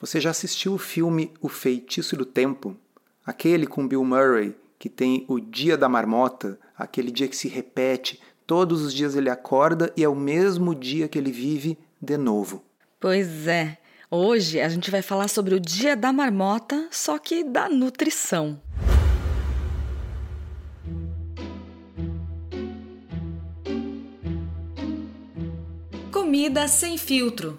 Você já assistiu o filme O Feitiço do Tempo? Aquele com Bill Murray, que tem o dia da marmota, aquele dia que se repete, todos os dias ele acorda e é o mesmo dia que ele vive de novo. Pois é. Hoje a gente vai falar sobre o dia da marmota, só que da nutrição. Comida sem filtro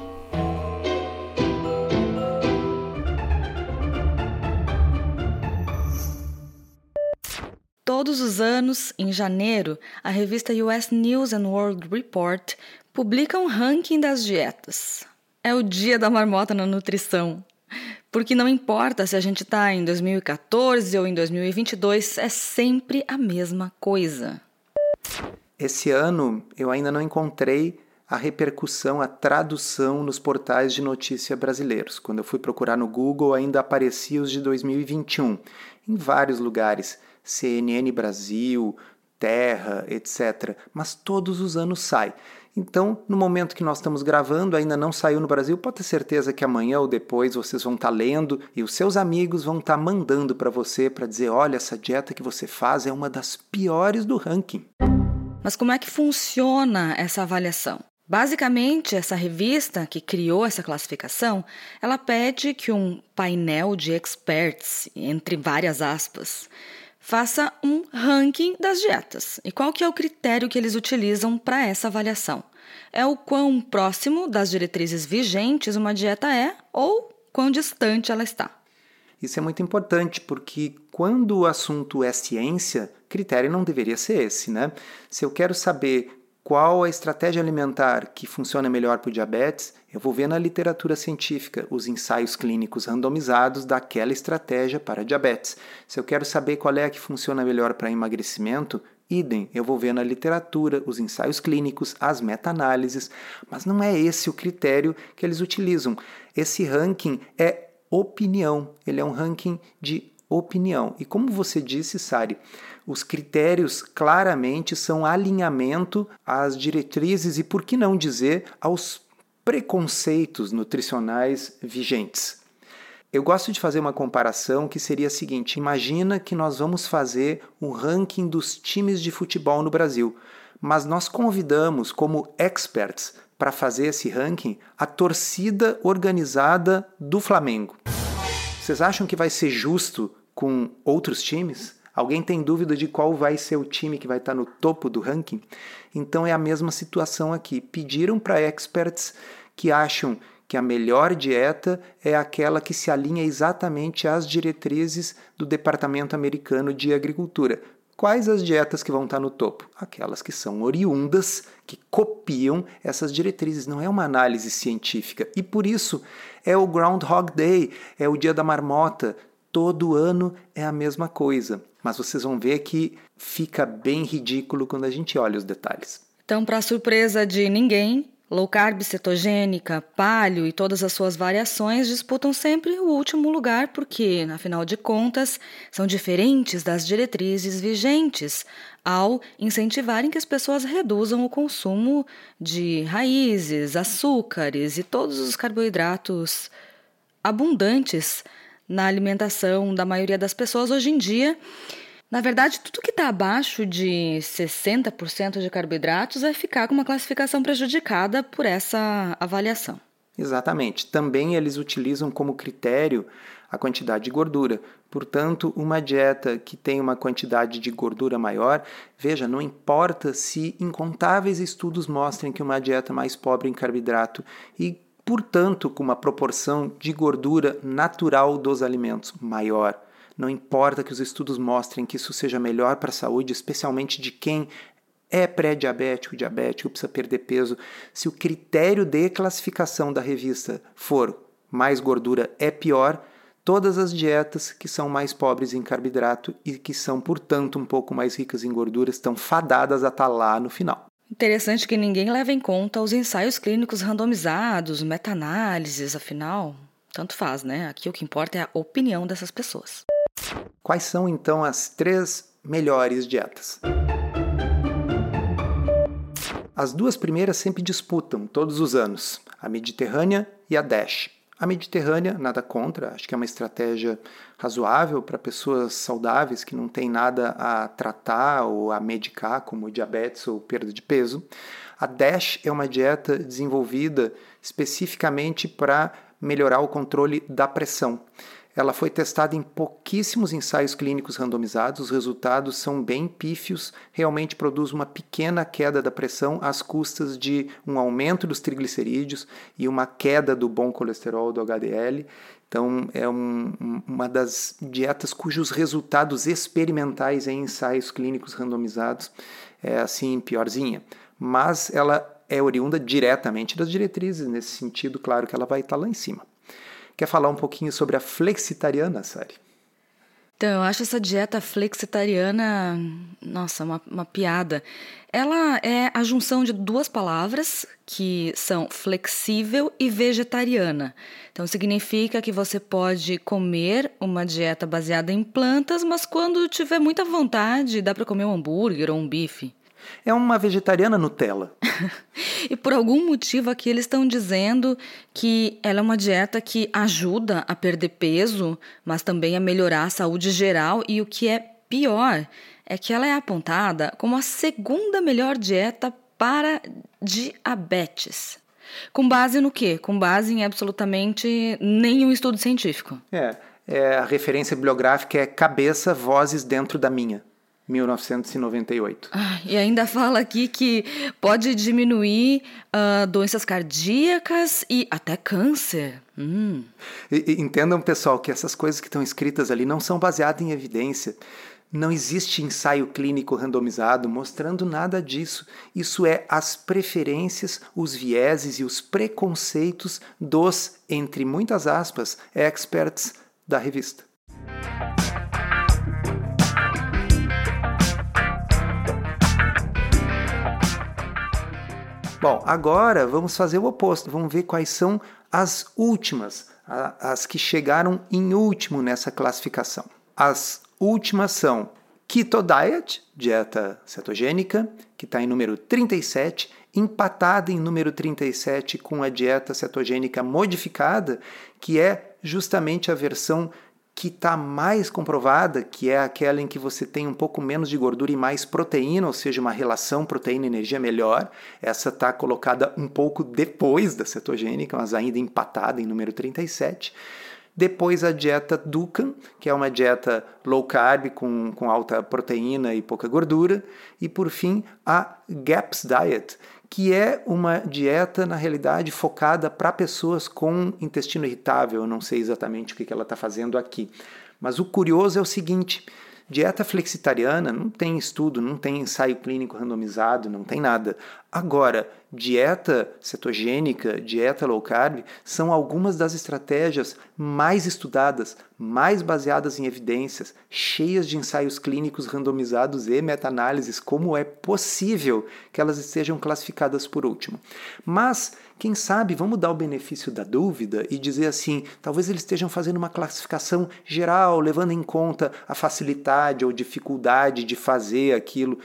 Todos os anos, em janeiro, a revista US News and World Report publica um ranking das dietas. É o dia da marmota na nutrição. Porque não importa se a gente está em 2014 ou em 2022, é sempre a mesma coisa. Esse ano eu ainda não encontrei a repercussão, a tradução nos portais de notícia brasileiros. Quando eu fui procurar no Google, ainda aparecia os de 2021, em vários lugares. CNN Brasil, Terra, etc. Mas todos os anos sai. Então, no momento que nós estamos gravando, ainda não saiu no Brasil, pode ter certeza que amanhã ou depois vocês vão estar tá lendo e os seus amigos vão estar tá mandando para você para dizer: olha, essa dieta que você faz é uma das piores do ranking. Mas como é que funciona essa avaliação? Basicamente, essa revista que criou essa classificação, ela pede que um painel de experts, entre várias aspas, Faça um ranking das dietas. E qual que é o critério que eles utilizam para essa avaliação? É o quão próximo das diretrizes vigentes uma dieta é ou quão distante ela está. Isso é muito importante porque quando o assunto é ciência, critério não deveria ser esse, né? Se eu quero saber qual a estratégia alimentar que funciona melhor para o diabetes, eu vou ver na literatura científica os ensaios clínicos randomizados daquela estratégia para diabetes. Se eu quero saber qual é a que funciona melhor para emagrecimento, idem, eu vou ver na literatura os ensaios clínicos, as meta-análises, mas não é esse o critério que eles utilizam. Esse ranking é opinião, ele é um ranking de opinião. E como você disse, Sari, os critérios claramente são alinhamento às diretrizes e, por que não dizer, aos preconceitos nutricionais vigentes. Eu gosto de fazer uma comparação que seria a seguinte: imagina que nós vamos fazer um ranking dos times de futebol no Brasil, mas nós convidamos como experts para fazer esse ranking a torcida organizada do Flamengo. Vocês acham que vai ser justo com outros times? Alguém tem dúvida de qual vai ser o time que vai estar no topo do ranking? Então é a mesma situação aqui. Pediram para experts que acham que a melhor dieta é aquela que se alinha exatamente às diretrizes do Departamento Americano de Agricultura. Quais as dietas que vão estar no topo? Aquelas que são oriundas, que copiam essas diretrizes. Não é uma análise científica. E por isso é o Groundhog Day, é o dia da marmota. Todo ano é a mesma coisa. Mas vocês vão ver que fica bem ridículo quando a gente olha os detalhes. Então, para surpresa de ninguém, low carb, cetogênica, paleo e todas as suas variações disputam sempre o último lugar porque, afinal de contas, são diferentes das diretrizes vigentes ao incentivarem que as pessoas reduzam o consumo de raízes, açúcares e todos os carboidratos abundantes na alimentação da maioria das pessoas hoje em dia. Na verdade, tudo que está abaixo de 60% de carboidratos vai ficar com uma classificação prejudicada por essa avaliação. Exatamente. Também eles utilizam como critério a quantidade de gordura. Portanto, uma dieta que tem uma quantidade de gordura maior, veja, não importa se incontáveis estudos mostrem que uma dieta mais pobre em carboidrato e portanto, com uma proporção de gordura natural dos alimentos maior. Não importa que os estudos mostrem que isso seja melhor para a saúde, especialmente de quem é pré-diabético, diabético, precisa perder peso. Se o critério de classificação da revista for mais gordura é pior, todas as dietas que são mais pobres em carboidrato e que são, portanto, um pouco mais ricas em gorduras estão fadadas a estar tá lá no final. Interessante que ninguém leva em conta os ensaios clínicos randomizados, meta-análises, afinal, tanto faz, né? Aqui o que importa é a opinião dessas pessoas. Quais são então as três melhores dietas? As duas primeiras sempre disputam todos os anos, a Mediterrânea e a DASH. A Mediterrânea, nada contra, acho que é uma estratégia razoável para pessoas saudáveis que não têm nada a tratar ou a medicar, como diabetes ou perda de peso. A DASH é uma dieta desenvolvida especificamente para melhorar o controle da pressão. Ela foi testada em pouquíssimos ensaios clínicos randomizados, os resultados são bem pífios, realmente produz uma pequena queda da pressão às custas de um aumento dos triglicerídeos e uma queda do bom colesterol do HDL. Então, é um, uma das dietas cujos resultados experimentais em ensaios clínicos randomizados é assim piorzinha. Mas ela é oriunda diretamente das diretrizes, nesse sentido, claro que ela vai estar lá em cima. Quer falar um pouquinho sobre a flexitariana, Sari? Então, eu acho essa dieta flexitariana, nossa, uma, uma piada. Ela é a junção de duas palavras que são flexível e vegetariana. Então, significa que você pode comer uma dieta baseada em plantas, mas quando tiver muita vontade, dá para comer um hambúrguer ou um bife. É uma vegetariana Nutella. e por algum motivo aqui eles estão dizendo que ela é uma dieta que ajuda a perder peso, mas também a melhorar a saúde geral e o que é pior é que ela é apontada como a segunda melhor dieta para diabetes. Com base no quê? Com base em absolutamente nenhum estudo científico. É, é a referência bibliográfica é cabeça, vozes dentro da minha. 1998. Ah, e ainda fala aqui que pode diminuir uh, doenças cardíacas e até câncer. Hum. E, e, entendam, pessoal, que essas coisas que estão escritas ali não são baseadas em evidência. Não existe ensaio clínico randomizado mostrando nada disso. Isso é as preferências, os vieses e os preconceitos dos, entre muitas aspas, experts da revista. Bom, agora vamos fazer o oposto, vamos ver quais são as últimas, as que chegaram em último nessa classificação. As últimas são Keto Diet, dieta cetogênica, que está em número 37, empatada em número 37 com a dieta cetogênica modificada, que é justamente a versão que está mais comprovada, que é aquela em que você tem um pouco menos de gordura e mais proteína, ou seja, uma relação proteína-energia melhor. Essa está colocada um pouco depois da cetogênica, mas ainda empatada em número 37. Depois a dieta Dukan, que é uma dieta low carb com, com alta proteína e pouca gordura. E por fim, a GAPS Diet, que é uma dieta, na realidade, focada para pessoas com intestino irritável. Eu não sei exatamente o que ela está fazendo aqui. Mas o curioso é o seguinte: dieta flexitariana não tem estudo, não tem ensaio clínico randomizado, não tem nada. Agora, dieta cetogênica, dieta low carb são algumas das estratégias mais estudadas, mais baseadas em evidências, cheias de ensaios clínicos randomizados e meta-análises, como é possível que elas estejam classificadas por último. Mas, quem sabe, vamos dar o benefício da dúvida e dizer assim: talvez eles estejam fazendo uma classificação geral, levando em conta a facilidade ou dificuldade de fazer aquilo.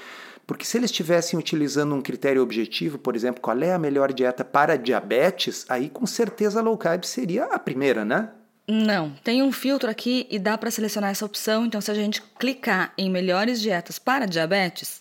Porque se eles estivessem utilizando um critério objetivo, por exemplo, qual é a melhor dieta para diabetes, aí com certeza a low carb seria a primeira, né? Não, tem um filtro aqui e dá para selecionar essa opção. Então, se a gente clicar em melhores dietas para diabetes,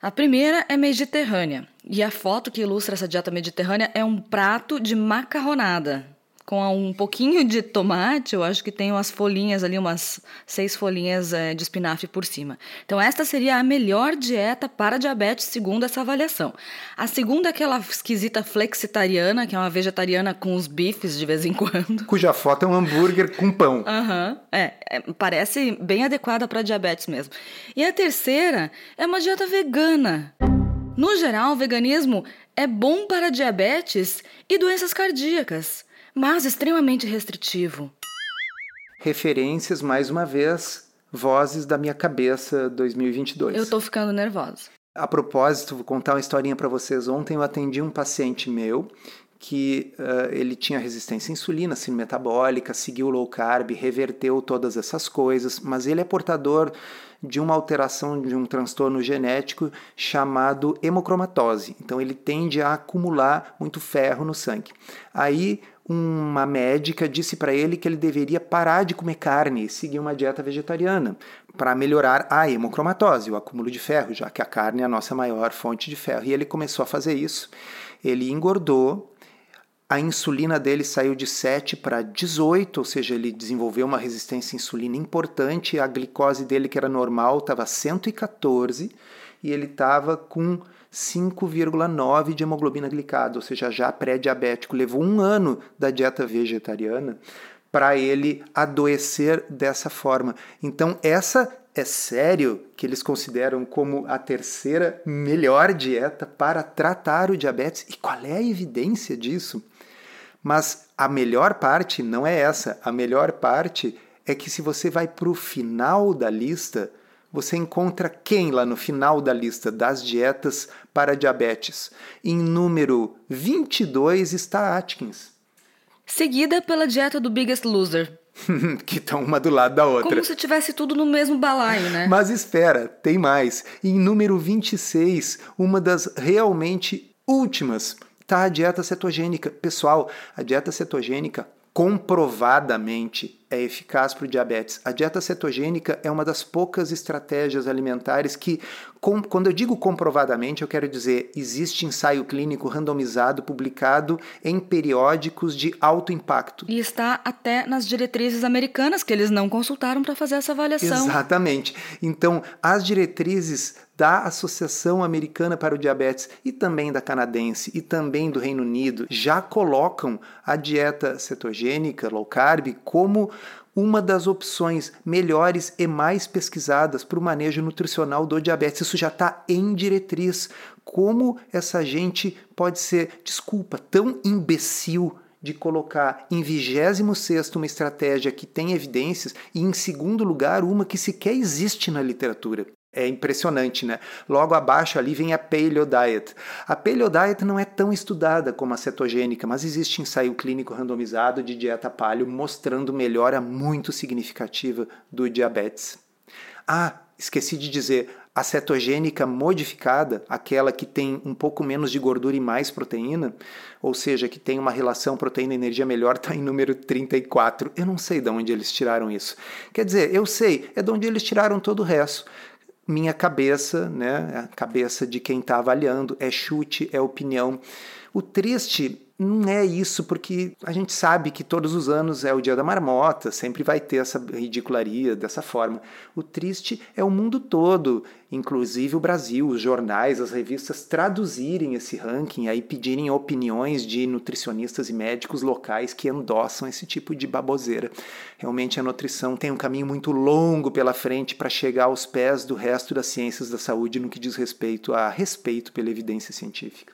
a primeira é mediterrânea. E a foto que ilustra essa dieta mediterrânea é um prato de macarronada com um pouquinho de tomate, eu acho que tem umas folhinhas ali, umas seis folhinhas é, de espinafre por cima. Então, esta seria a melhor dieta para diabetes, segundo essa avaliação. A segunda é aquela esquisita flexitariana, que é uma vegetariana com os bifes de vez em quando. Cuja foto é um hambúrguer com pão. Aham, uhum, é, é, parece bem adequada para diabetes mesmo. E a terceira é uma dieta vegana. No geral, o veganismo é bom para diabetes e doenças cardíacas mas extremamente restritivo. referências, mais uma vez, vozes da minha cabeça 2022. Eu tô ficando nervosa. A propósito, vou contar uma historinha para vocês. Ontem eu atendi um paciente meu que uh, ele tinha resistência à insulina, síndrome metabólica, seguiu low carb, reverteu todas essas coisas, mas ele é portador de uma alteração de um transtorno genético chamado hemocromatose. Então ele tende a acumular muito ferro no sangue. Aí uma médica disse para ele que ele deveria parar de comer carne e seguir uma dieta vegetariana para melhorar a hemocromatose, o acúmulo de ferro, já que a carne é a nossa maior fonte de ferro. E ele começou a fazer isso. Ele engordou, a insulina dele saiu de 7 para 18, ou seja, ele desenvolveu uma resistência à insulina importante. A glicose dele, que era normal, estava 114 e ele estava com 5,9 de hemoglobina glicada, ou seja, já pré-diabético. Levou um ano da dieta vegetariana para ele adoecer dessa forma. Então, essa é sério que eles consideram como a terceira melhor dieta para tratar o diabetes. E qual é a evidência disso? Mas a melhor parte não é essa. A melhor parte é que se você vai para o final da lista, você encontra quem lá no final da lista das dietas para diabetes? Em número 22 está Atkins. Seguida pela dieta do Biggest Loser. que estão uma do lado da outra. Como se tivesse tudo no mesmo balaio, né? Mas espera, tem mais. Em número 26, uma das realmente últimas Tá a dieta cetogênica. Pessoal, a dieta cetogênica comprovadamente é eficaz para o diabetes. A dieta cetogênica é uma das poucas estratégias alimentares que, com, quando eu digo comprovadamente, eu quero dizer existe ensaio clínico randomizado publicado em periódicos de alto impacto. E está até nas diretrizes americanas que eles não consultaram para fazer essa avaliação. Exatamente. Então, as diretrizes da Associação Americana para o Diabetes e também da canadense e também do Reino Unido já colocam a dieta cetogênica, low carb, como uma das opções melhores e mais pesquisadas para o manejo nutricional do diabetes. Isso já está em diretriz. Como essa gente pode ser, desculpa, tão imbecil de colocar em 26 uma estratégia que tem evidências e em segundo lugar uma que sequer existe na literatura? É impressionante, né? Logo abaixo ali vem a Paleo Diet. A Paleo Diet não é tão estudada como a cetogênica, mas existe ensaio clínico randomizado de dieta paleo mostrando melhora muito significativa do diabetes. Ah, esqueci de dizer, a cetogênica modificada, aquela que tem um pouco menos de gordura e mais proteína, ou seja, que tem uma relação proteína-energia melhor, está em número 34. Eu não sei de onde eles tiraram isso. Quer dizer, eu sei, é de onde eles tiraram todo o resto minha cabeça, né, a cabeça de quem está avaliando, é chute, é opinião. O triste não é isso, porque a gente sabe que todos os anos é o dia da marmota, sempre vai ter essa ridicularia dessa forma. O triste é o mundo todo, inclusive o Brasil, os jornais, as revistas traduzirem esse ranking, aí pedirem opiniões de nutricionistas e médicos locais que endossam esse tipo de baboseira. Realmente a nutrição tem um caminho muito longo pela frente para chegar aos pés do resto das ciências da saúde no que diz respeito a respeito pela evidência científica.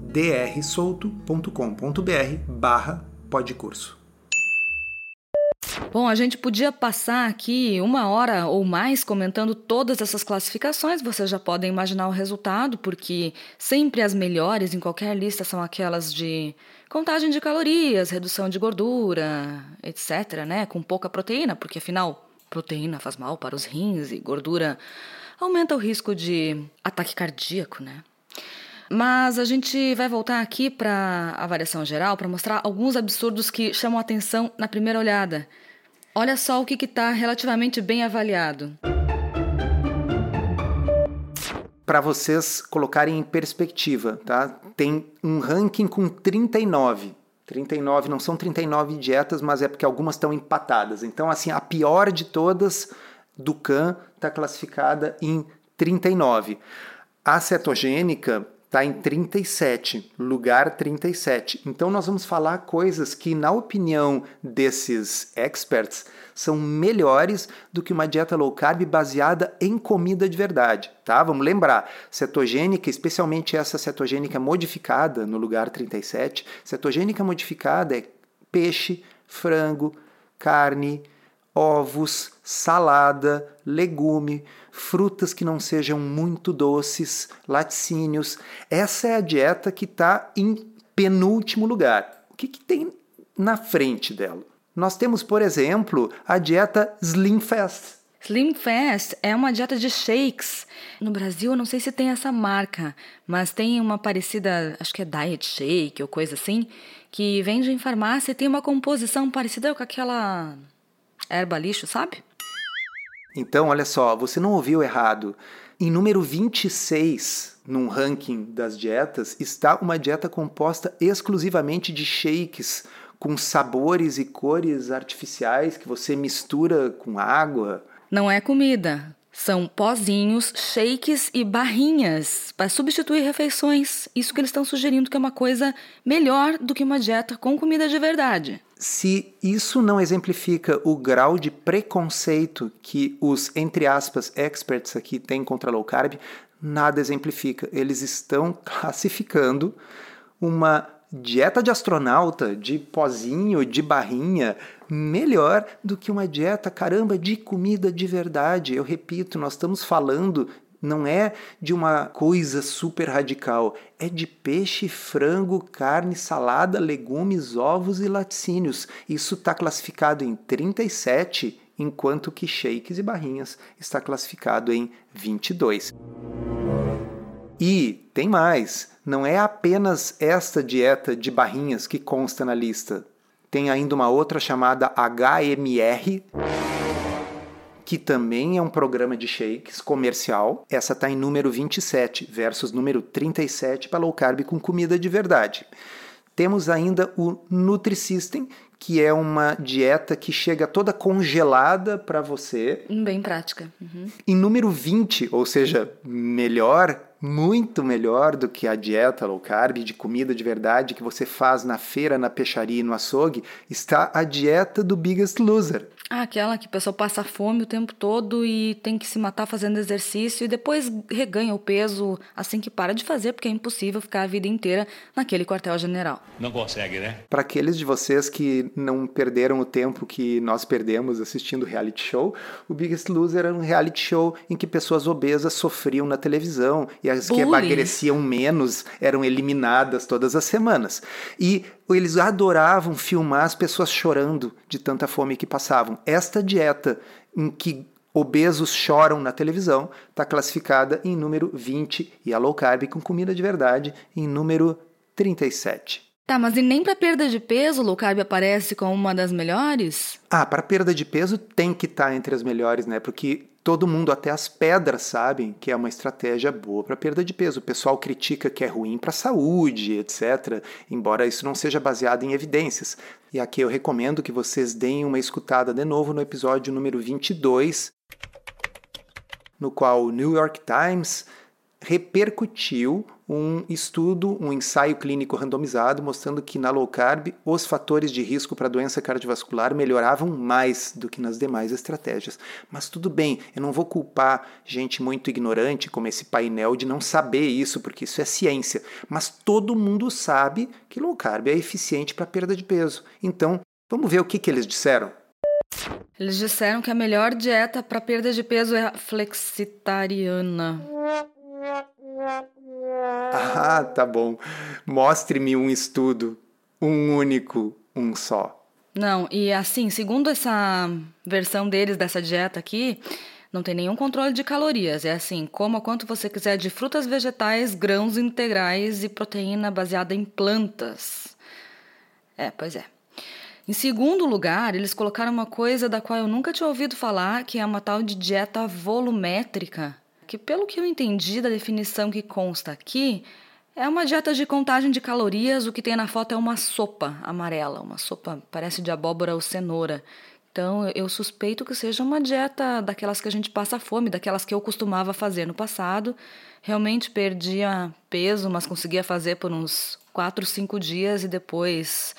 drsolto.com.br barra podcurso. Bom, a gente podia passar aqui uma hora ou mais comentando todas essas classificações, vocês já podem imaginar o resultado, porque sempre as melhores em qualquer lista são aquelas de contagem de calorias, redução de gordura, etc., né? Com pouca proteína, porque afinal, proteína faz mal para os rins e gordura aumenta o risco de ataque cardíaco, né? Mas a gente vai voltar aqui para a avaliação geral para mostrar alguns absurdos que chamam atenção na primeira olhada. Olha só o que está relativamente bem avaliado. Para vocês colocarem em perspectiva, tá? Tem um ranking com 39. 39, não são 39 dietas, mas é porque algumas estão empatadas. Então, assim, a pior de todas do CAN está classificada em 39. A cetogênica está em 37, lugar 37. Então nós vamos falar coisas que, na opinião desses experts, são melhores do que uma dieta low carb baseada em comida de verdade, tá? Vamos lembrar, cetogênica, especialmente essa cetogênica modificada no lugar 37, cetogênica modificada é peixe, frango, carne, ovos, salada, legume, frutas que não sejam muito doces, laticínios. Essa é a dieta que está em penúltimo lugar. O que, que tem na frente dela? Nós temos, por exemplo, a dieta Slim Fast. Slim Fast é uma dieta de shakes. No Brasil, eu não sei se tem essa marca, mas tem uma parecida, acho que é Diet Shake ou coisa assim, que vende em farmácia e tem uma composição parecida com aquela erva lixo, sabe? Então, olha só, você não ouviu errado. Em número 26 num ranking das dietas está uma dieta composta exclusivamente de shakes com sabores e cores artificiais que você mistura com água. Não é comida, são pozinhos, shakes e barrinhas para substituir refeições. Isso que eles estão sugerindo que é uma coisa melhor do que uma dieta com comida de verdade. Se isso não exemplifica o grau de preconceito que os, entre aspas, experts aqui têm contra low carb, nada exemplifica. Eles estão classificando uma dieta de astronauta, de pozinho, de barrinha, melhor do que uma dieta, caramba, de comida de verdade. Eu repito, nós estamos falando não é de uma coisa super radical, é de peixe, frango, carne, salada, legumes, ovos e laticínios. Isso está classificado em 37, enquanto que shakes e barrinhas está classificado em 22. E tem mais, não é apenas esta dieta de barrinhas que consta na lista. Tem ainda uma outra chamada HMR, que também é um programa de shakes comercial. Essa está em número 27 versus número 37 para low carb com comida de verdade. Temos ainda o Nutrisystem, que é uma dieta que chega toda congelada para você. Bem prática. Uhum. Em número 20, ou seja, melhor muito melhor do que a dieta low carb de comida de verdade que você faz na feira, na peixaria e no açougue, está a dieta do Biggest Loser. Ah, aquela que o pessoal passa fome o tempo todo e tem que se matar fazendo exercício e depois reganha o peso assim que para de fazer, porque é impossível ficar a vida inteira naquele quartel-general. Não consegue, né? Para aqueles de vocês que não perderam o tempo que nós perdemos assistindo reality show, o Biggest Loser era um reality show em que pessoas obesas sofriam na televisão e as Bullying. que emagreciam menos eram eliminadas todas as semanas. E eles adoravam filmar as pessoas chorando de tanta fome que passavam. Esta dieta em que obesos choram na televisão está classificada em número 20 e a low carb com comida de verdade em número 37. Tá, mas e nem para perda de peso, low carb aparece como uma das melhores? Ah, para perda de peso tem que estar tá entre as melhores, né? Porque todo mundo, até as pedras, sabem que é uma estratégia boa para perda de peso. O pessoal critica que é ruim para a saúde, etc., embora isso não seja baseado em evidências. E aqui eu recomendo que vocês deem uma escutada de novo no episódio número 22, no qual o New York Times repercutiu um estudo, um ensaio clínico randomizado mostrando que na low carb os fatores de risco para doença cardiovascular melhoravam mais do que nas demais estratégias. Mas tudo bem, eu não vou culpar gente muito ignorante como esse painel de não saber isso, porque isso é ciência. Mas todo mundo sabe que low carb é eficiente para perda de peso. Então, vamos ver o que, que eles disseram. Eles disseram que a melhor dieta para perda de peso é a flexitariana. Ah, tá bom. Mostre-me um estudo, um único, um só. Não, e assim, segundo essa versão deles dessa dieta aqui, não tem nenhum controle de calorias. É assim, coma quanto você quiser de frutas, vegetais, grãos integrais e proteína baseada em plantas. É, pois é. Em segundo lugar, eles colocaram uma coisa da qual eu nunca tinha ouvido falar, que é uma tal de dieta volumétrica que, pelo que eu entendi da definição que consta aqui, É uma dieta de contagem de calorias. O que tem na foto é uma sopa amarela, uma sopa parece de abóbora ou cenoura. Então eu suspeito que seja uma dieta daquelas que a gente passa fome, daquelas que eu costumava fazer no passado. Realmente perdia peso, mas conseguia fazer por uns 4, 5 dias e depois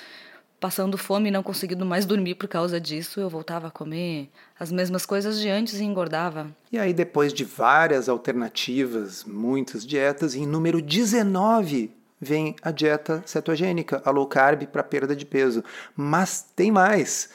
passando fome e não conseguindo mais dormir por causa disso, eu voltava a comer as mesmas coisas de antes e engordava. E aí, depois de várias alternativas, muitas dietas, em número 19 vem a dieta cetogênica, a low carb para perda de peso. Mas tem mais.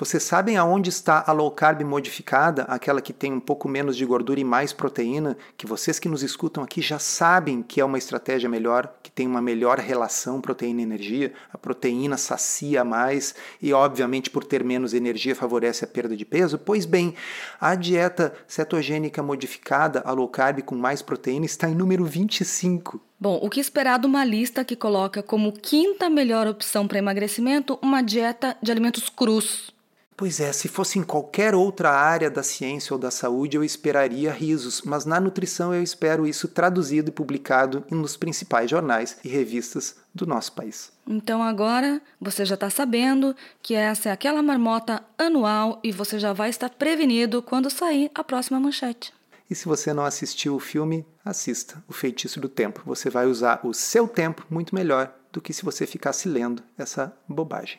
Vocês sabem aonde está a low carb modificada, aquela que tem um pouco menos de gordura e mais proteína, que vocês que nos escutam aqui já sabem que é uma estratégia melhor, que tem uma melhor relação proteína-energia, a proteína sacia mais e, obviamente, por ter menos energia, favorece a perda de peso? Pois bem, a dieta cetogênica modificada, a low carb com mais proteína, está em número 25. Bom, o que esperar de uma lista que coloca como quinta melhor opção para emagrecimento uma dieta de alimentos crus? Pois é, se fosse em qualquer outra área da ciência ou da saúde, eu esperaria risos, mas na nutrição eu espero isso traduzido e publicado nos principais jornais e revistas do nosso país. Então agora você já está sabendo que essa é aquela marmota anual e você já vai estar prevenido quando sair a próxima manchete. E se você não assistiu o filme, assista O Feitiço do Tempo. Você vai usar o seu tempo muito melhor do que se você ficasse lendo essa bobagem.